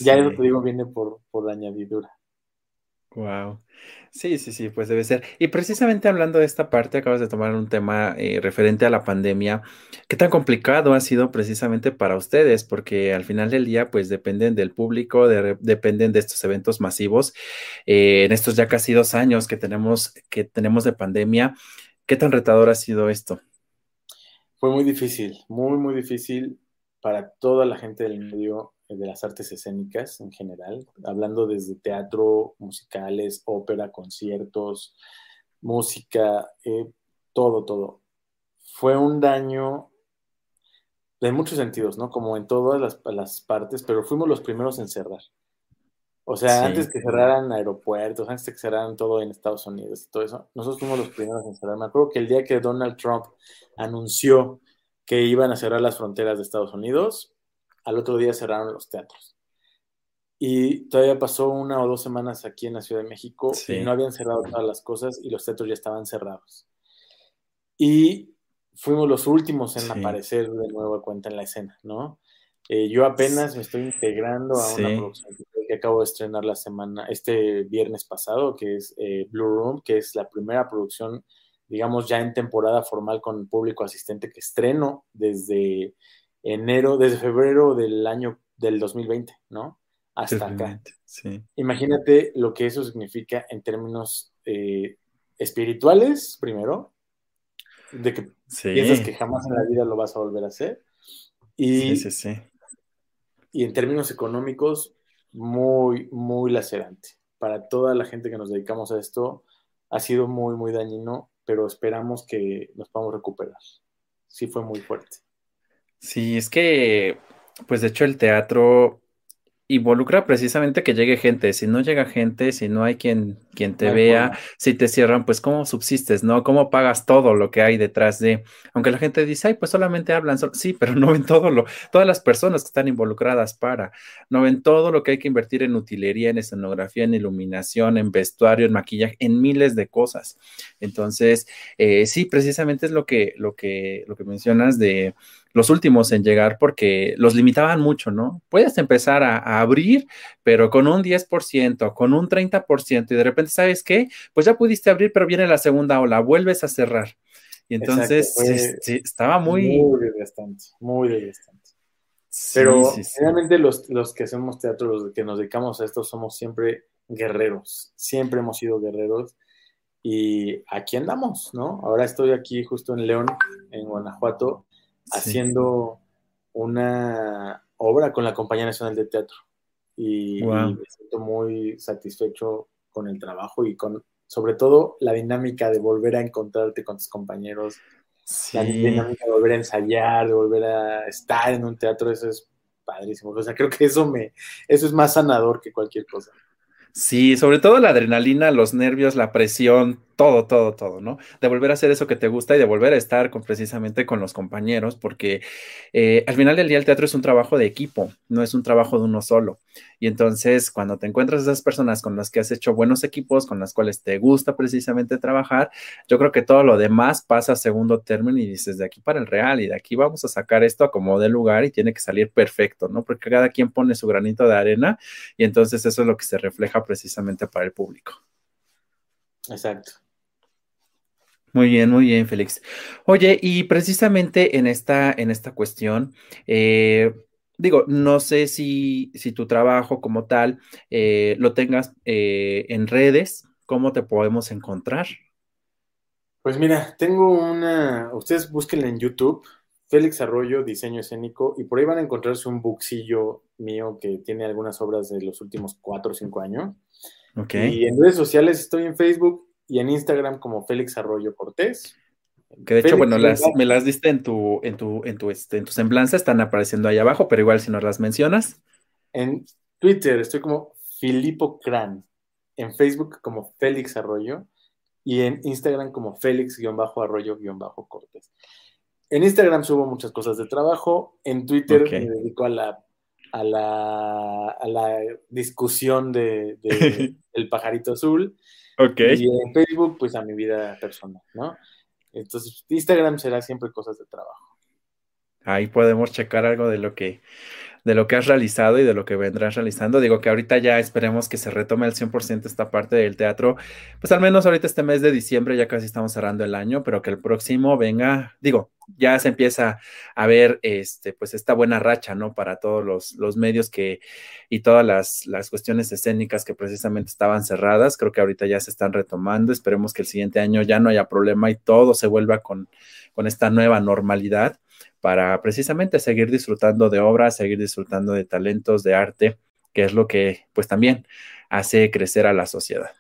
Ya eso te digo, viene por, por la añadidura. Wow. Sí, sí, sí, pues debe ser. Y precisamente hablando de esta parte, acabas de tomar un tema eh, referente a la pandemia. ¿Qué tan complicado ha sido precisamente para ustedes? Porque al final del día, pues dependen del público, dependen de estos eventos masivos. Eh, en estos ya casi dos años que tenemos, que tenemos de pandemia, ¿qué tan retador ha sido esto? Fue muy difícil, muy, muy difícil para toda la gente del medio de las artes escénicas en general, hablando desde teatro, musicales, ópera, conciertos, música, eh, todo, todo. Fue un daño en muchos sentidos, ¿no? Como en todas las, partes, pero fuimos los primeros en cerrar. O sea, antes que cerraran aeropuertos, antes que cerraran todo en Estados Unidos y todo eso, nosotros fuimos los primeros en cerrar. Me acuerdo que el día que Donald Trump anunció que iban a cerrar las fronteras de Estados Unidos, al otro día cerraron los teatros. Y todavía pasó una o dos semanas aquí en la Ciudad de México y no habían cerrado todas las cosas y los teatros ya estaban cerrados. Y fuimos los últimos en aparecer de nuevo a cuenta en la escena, ¿no? Eh, yo apenas me estoy integrando a una producción que acabo de estrenar la semana, este viernes pasado, que es eh, Blue Room, que es la primera producción, digamos, ya en temporada formal con público asistente que estreno desde enero, desde febrero del año del 2020, ¿no? Hasta acá. Imagínate lo que eso significa en términos eh, espirituales, primero, de que piensas que jamás en la vida lo vas a volver a hacer. Y, sí, sí, sí. Y en términos económicos, muy, muy lacerante. Para toda la gente que nos dedicamos a esto, ha sido muy, muy dañino, pero esperamos que nos podamos recuperar. Sí fue muy fuerte. Sí, es que, pues de hecho el teatro involucra precisamente que llegue gente. Si no llega gente, si no hay quien, quien te vea, si te cierran, pues cómo subsistes, ¿no? ¿Cómo pagas todo lo que hay detrás de? Aunque la gente dice, ay, pues solamente hablan, sí, pero no ven todo lo, todas las personas que están involucradas para, no ven todo lo que hay que invertir en utilería, en escenografía, en iluminación, en vestuario, en maquillaje, en miles de cosas. Entonces, eh, sí, precisamente es lo que, lo que, lo que mencionas de los últimos en llegar porque los limitaban mucho, ¿no? Puedes empezar a, abrir, pero con un 10%, con un 30%, y de repente, ¿sabes qué? Pues ya pudiste abrir, pero viene la segunda ola, vuelves a cerrar. Y entonces sí, estaba muy... Muy desgastante, muy desgastante. pero realmente los, los que hacemos teatro, los que nos dedicamos a esto, somos siempre guerreros, siempre hemos sido guerreros y aquí andamos, ¿no? Ahora estoy aquí justo en León, en Guanajuato, haciendo una obra con la Compañía Nacional de Teatro. Y, me siento muy satisfecho con el trabajo y con, sobre todo, la dinámica de volver a encontrarte con tus compañeros, la dinámica de volver a ensayar, de volver a estar en un teatro, eso es padrísimo. O sea, creo que eso me, eso es más sanador que cualquier cosa. Sí, sobre todo la adrenalina, los nervios, la presión, todo, todo, todo, ¿no? De volver a hacer eso que te gusta y de volver a estar con, precisamente con los compañeros, porque eh, al final del día el teatro es un trabajo de equipo, no es un trabajo de uno solo. Y entonces, cuando te encuentras esas personas con las que has hecho buenos equipos, con las cuales te gusta precisamente trabajar, yo creo que todo lo demás pasa a segundo término y dices, de aquí para el real y de aquí vamos a sacar esto a como de lugar y tiene que salir perfecto, ¿no? Porque cada quien pone su granito de arena y entonces eso es lo que se refleja precisamente para el público. Exacto. Muy bien, muy bien, Félix. Oye, y precisamente en esta, en esta cuestión, eh, digo, no sé si, si, tu trabajo como tal eh, lo tengas eh, en redes, ¿cómo te podemos encontrar? Pues mira, tengo una, ustedes búsquenla en YouTube, Félix Arroyo, diseño escénico, y por ahí van a encontrarse un bookcillo mío que tiene algunas obras de los últimos cuatro o cinco años. Okay. Y en redes sociales estoy en Facebook y en Instagram como Félix Arroyo Cortés. Que de hecho, bueno, me las diste en tu, en tu, en tu, este, en tu semblanza, están apareciendo ahí abajo, pero igual si nos las mencionas. En Twitter estoy como Filipo Cran, en Facebook como Félix Arroyo y en Instagram como Félix-Arroyo-Cortés. En Instagram subo muchas cosas de trabajo, en Twitter me dedico a la, a la, a la discusión de, de del pajarito azul y en Facebook, pues a mi vida personal, ¿no? Entonces, Instagram será siempre cosas de trabajo. Ahí podemos checar algo de lo que de lo que has realizado y de lo que vendrás realizando. Digo que ahorita ya esperemos que se retome al 100% esta parte del teatro, pues al menos ahorita este mes de diciembre ya casi estamos cerrando el año, pero que el próximo venga, digo, ya se empieza a ver este, pues esta buena racha, ¿no? Para todos los, los medios que y todas las, las cuestiones escénicas que precisamente estaban cerradas, creo que ahorita ya se están retomando, esperemos que el siguiente año ya no haya problema y todo se vuelva con, con esta nueva normalidad para precisamente seguir disfrutando de obras, seguir disfrutando de talentos, de arte, que es lo que pues también hace crecer a la sociedad.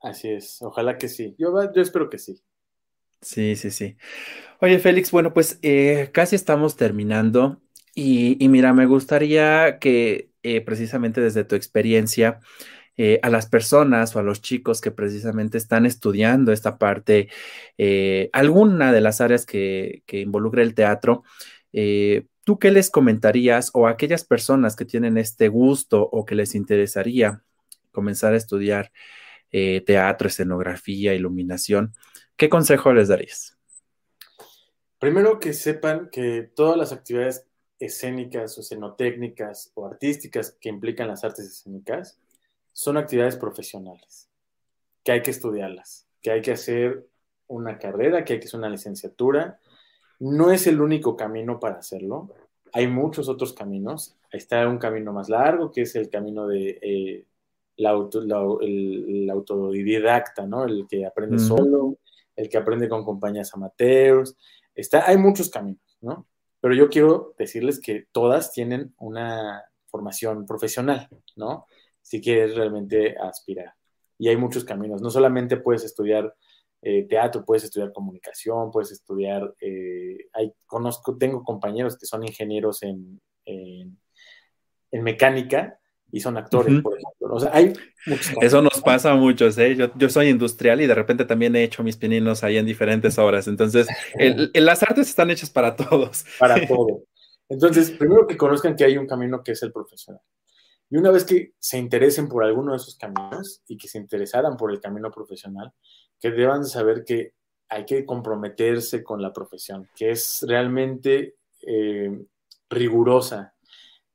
Así es, ojalá que sí. Yo, yo espero que sí. Sí, sí, sí. Oye, Félix, bueno, pues eh, casi estamos terminando y, mira, me gustaría que eh, precisamente desde tu experiencia eh, a las personas o a los chicos que precisamente están estudiando esta parte, eh, alguna de las áreas que, involucra el teatro, eh, ¿tú qué les comentarías o a aquellas personas que tienen este gusto o que les interesaría comenzar a estudiar teatro, escenografía, iluminación? ¿Qué consejo les darías? Primero que sepan que todas las actividades escénicas o escenotécnicas o artísticas que implican las artes escénicas son actividades profesionales, que hay que estudiarlas, que hay que hacer una carrera, que hay que hacer una licenciatura. No es el único camino para hacerlo. Hay muchos otros caminos. Está un camino más largo, que es el camino de eh, la, el, autodidacta, ¿no? El que aprende solo, el que aprende con compañías amateurs. Está, hay muchos caminos, ¿no? Pero yo quiero decirles que todas tienen una formación profesional, ¿no? Si quieres realmente aspirar. Y hay muchos caminos. No solamente puedes estudiar eh, teatro, puedes estudiar comunicación, puedes estudiar, eh, hay, conozco, tengo compañeros que son ingenieros en, en, mecánica y son actores, por ejemplo. O sea, hay Eso nos pasa a muchos, ¿eh? Yo, yo, soy industrial y de repente también he hecho mis pininos ahí en diferentes obras. Entonces, las artes están hechas para todos. Para todo. Entonces, primero que conozcan que hay un camino que es el profesional. Y una vez que se interesen por alguno de esos caminos y que se interesaran por el camino profesional, que deban saber que hay que comprometerse con la profesión, que es realmente eh, rigurosa,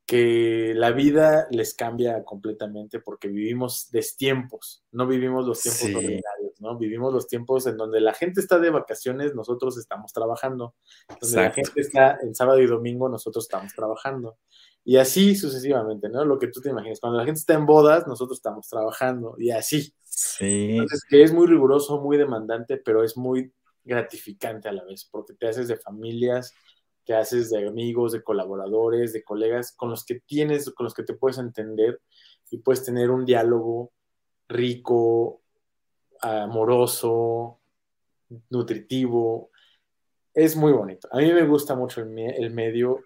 que la vida les cambia completamente porque vivimos destiempos, no vivimos los tiempos ordinarios, ¿no? Vivimos los tiempos en donde la gente está de vacaciones, nosotros estamos trabajando, donde la gente está en sábado y domingo, nosotros estamos trabajando. Y así sucesivamente, ¿no? Lo que tú te imaginas. Cuando la gente está en bodas, nosotros estamos trabajando y así. Sí. Entonces, que es muy riguroso, muy demandante, pero es muy gratificante a la vez, porque te haces de familias, te haces de amigos, de colaboradores, de colegas con los que tienes, con los que te puedes entender y puedes tener un diálogo rico, amoroso, nutritivo. Es muy bonito. A mí me gusta mucho el, medio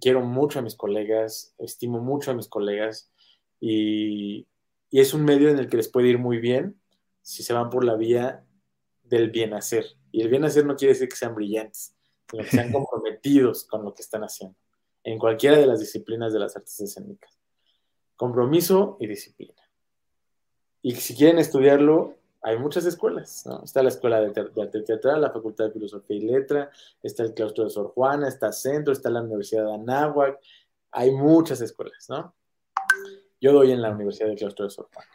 quiero mucho a mis colegas, estimo mucho a mis colegas y, es un medio en el que les puede ir muy bien si se van por la vía del bien hacer. Y el bien hacer no quiere decir que sean brillantes, sino que sean comprometidos con lo que están haciendo, en cualquiera de las disciplinas de las artes escénicas. Compromiso y disciplina. Y si quieren estudiarlo, hay muchas escuelas, ¿no? Está la Escuela de, Arte Teatral, la Facultad de Filosofía y Letra, está el Claustro de Sor Juana, está Centro, está la Universidad de Anáhuac, hay muchas escuelas, ¿no? Yo doy en la Universidad del Claustro de Sor Juana.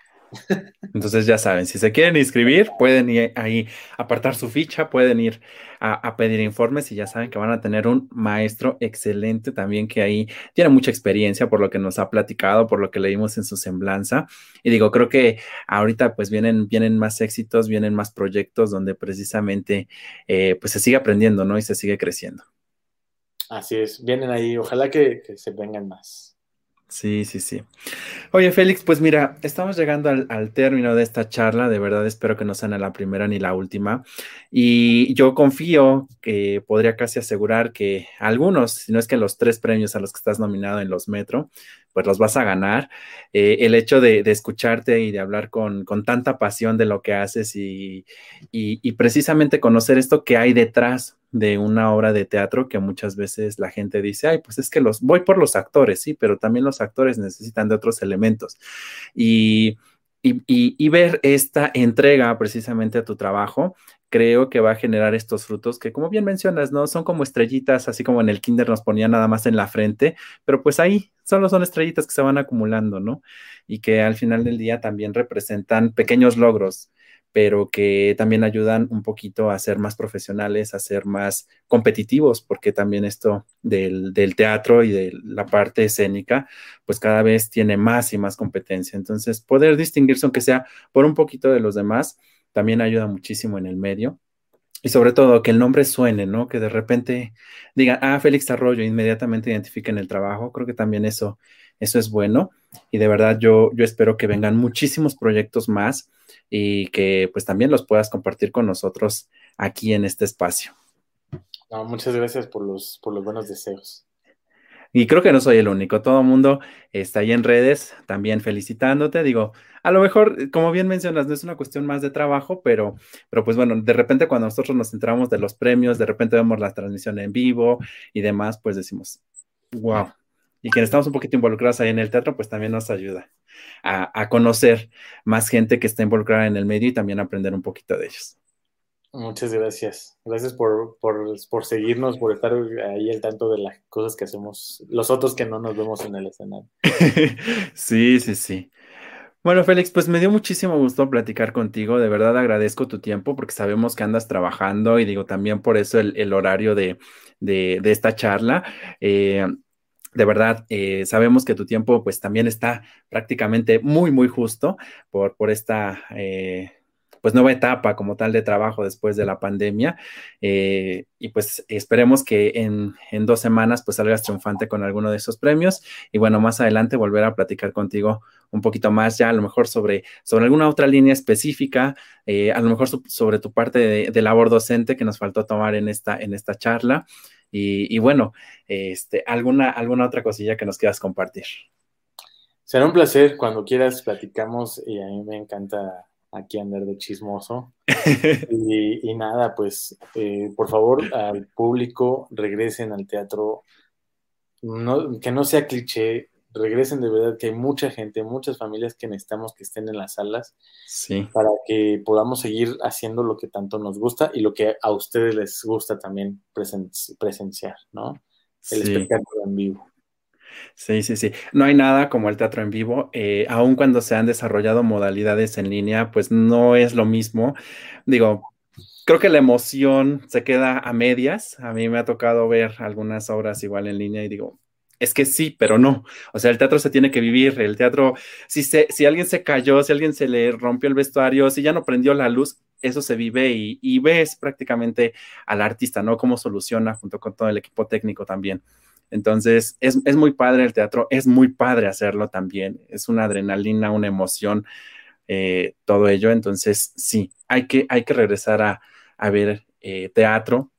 Entonces ya saben, si se quieren inscribir, pueden ir ahí apartar su ficha, pueden ir a, pedir informes y ya saben que van a tener un maestro excelente también que ahí tiene mucha experiencia por lo que nos ha platicado, por lo que leímos en su semblanza. Y digo, creo que ahorita pues vienen, vienen más éxitos, vienen más proyectos donde precisamente eh, pues se sigue aprendiendo, ¿no? Y se sigue creciendo. Así es, vienen ahí, ojalá que se vengan más. Sí, sí, sí. Oye, Félix, pues mira, estamos llegando al, término de esta charla. De verdad, espero que no sea la primera ni la última. Y yo confío que podría casi asegurar que algunos, si no es que los tres premios a los que estás nominado en los Metro, pues los vas a ganar. Eh, el hecho de, escucharte y de hablar con, tanta pasión de lo que haces y, y precisamente conocer esto que hay detrás de una obra de teatro que muchas veces la gente dice, ay, pues es que los voy por los actores, sí, pero también los actores necesitan de otros elementos. Y, y, ver esta entrega precisamente a tu trabajo, creo que va a generar estos frutos que, como bien mencionas, ¿no? Son como estrellitas, así como en el kinder nos ponía nada más en la frente, pero pues ahí solo son estrellitas que se van acumulando, ¿no? Y que al final del día también representan pequeños logros pero que también ayudan un poquito a ser más profesionales, a ser más competitivos, porque también esto del, teatro y de la parte escénica, pues cada vez tiene más y más competencia. Entonces, poder distinguirse, aunque sea por un poquito de los demás, también ayuda muchísimo en el medio. Y sobre todo que el nombre suene, ¿no? Que de repente digan, ah, Félix Arroyo, inmediatamente identifiquen el trabajo. Creo que también eso, eso es bueno. Y de verdad yo, yo espero que vengan muchísimos proyectos más y que pues también los puedas compartir con nosotros aquí en este espacio. muchas gracias por los, por los buenos deseos. Y creo que no soy el único, todo el mundo está ahí en redes también felicitándote. Digo, a lo mejor, como bien mencionas, no es una cuestión más de trabajo, pero, pero pues bueno, de repente cuando nosotros nos enteramos de los premios, de repente vemos la transmisión en vivo y demás, pues decimos, wow. Y quienes estamos un poquito involucrados ahí en el teatro, pues también nos ayuda a, a conocer más gente que está involucrada en el medio y también aprender un poquito de ellos. Muchas gracias. Gracias por, por, seguirnos, por estar ahí al tanto de las cosas que hacemos, los otros que no nos vemos en el escenario. sí, sí, sí. Bueno, Félix, pues me dio muchísimo gusto platicar contigo. De verdad agradezco tu tiempo porque sabemos que andas trabajando y digo también por eso el, horario de, esta charla. Eh, de verdad, eh, sabemos que tu tiempo pues también está prácticamente muy, muy justo por, por esta... Eh, pues nueva etapa como tal de trabajo después de la pandemia eh, y pues esperemos que en, dos semanas pues salgas triunfante con alguno de esos premios. Y bueno más adelante volver a platicar contigo un poquito más ya a lo mejor sobre, sobre alguna otra línea específica eh, a lo mejor sobre tu parte de, labor docente que nos faltó tomar en esta, en esta charla. Y, bueno este, alguna, alguna otra cosilla que nos quieras compartir. Será un placer. Cuando quieras platicamos y a mí me encanta aquí andar de chismoso. y, nada, pues eh, por favor al público regresen al teatro, no, que no sea cliché, regresen de verdad, que hay mucha gente, muchas familias que necesitamos que estén en las salas sí. para que podamos seguir haciendo lo que tanto nos gusta y lo que a ustedes les gusta también presenciar, ¿no? El espectáculo en vivo. Sí, sí, sí. No hay nada como el teatro en vivo. Eh, aun cuando se han desarrollado modalidades en línea, pues no es lo mismo. Digo, creo que la emoción se queda a medias. A mí me ha tocado ver algunas obras igual en línea y digo, es que sí, pero no. O sea, el teatro se tiene que vivir. El teatro, si, se, si alguien se cayó, si alguien se le rompió el vestuario, si ya no prendió la luz, eso se vive y, y ves prácticamente al artista, ¿no? Cómo soluciona junto con todo el equipo técnico también. Entonces, es, muy padre el teatro, es muy padre hacerlo también, es una adrenalina, una emoción, eh, todo ello. Entonces, sí, hay que, hay que regresar a, ver eh, teatro,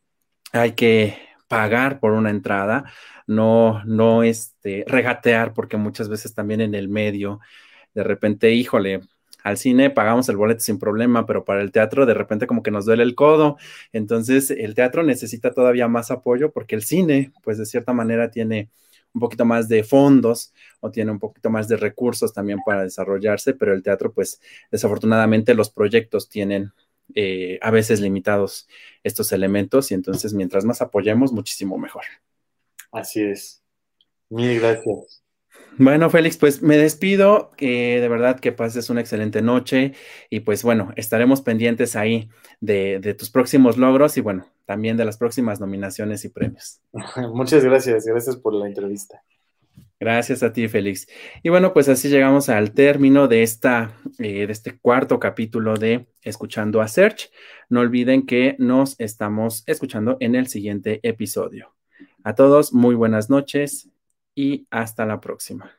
hay que pagar por una entrada, no, no este, regatear, porque muchas veces también en el medio, de repente, híjole, al cine pagamos el boleto sin problema, pero para el teatro de repente como que nos duele el codo. Entonces el teatro necesita todavía más apoyo porque el cine, pues de cierta manera tiene un poquito más de fondos o tiene un poquito más de recursos también para desarrollarse, pero el teatro, pues desafortunadamente los proyectos tienen eh, a veces limitados estos elementos y entonces mientras más apoyemos, muchísimo mejor. Así es. Mil gracias. Bueno, Félix, pues me despido, de verdad que pases una excelente noche y pues bueno, estaremos pendientes ahí de, de, tus próximos logros y bueno, también de las próximas nominaciones y premios. Muchas gracias, gracias por la entrevista. Gracias a ti, Félix. Y bueno, pues así llegamos al término de, esta, eh, de este cuarto capítulo de Escuchando a Search. No olviden que nos estamos escuchando en el siguiente episodio. A todos, muy buenas noches y hasta la próxima.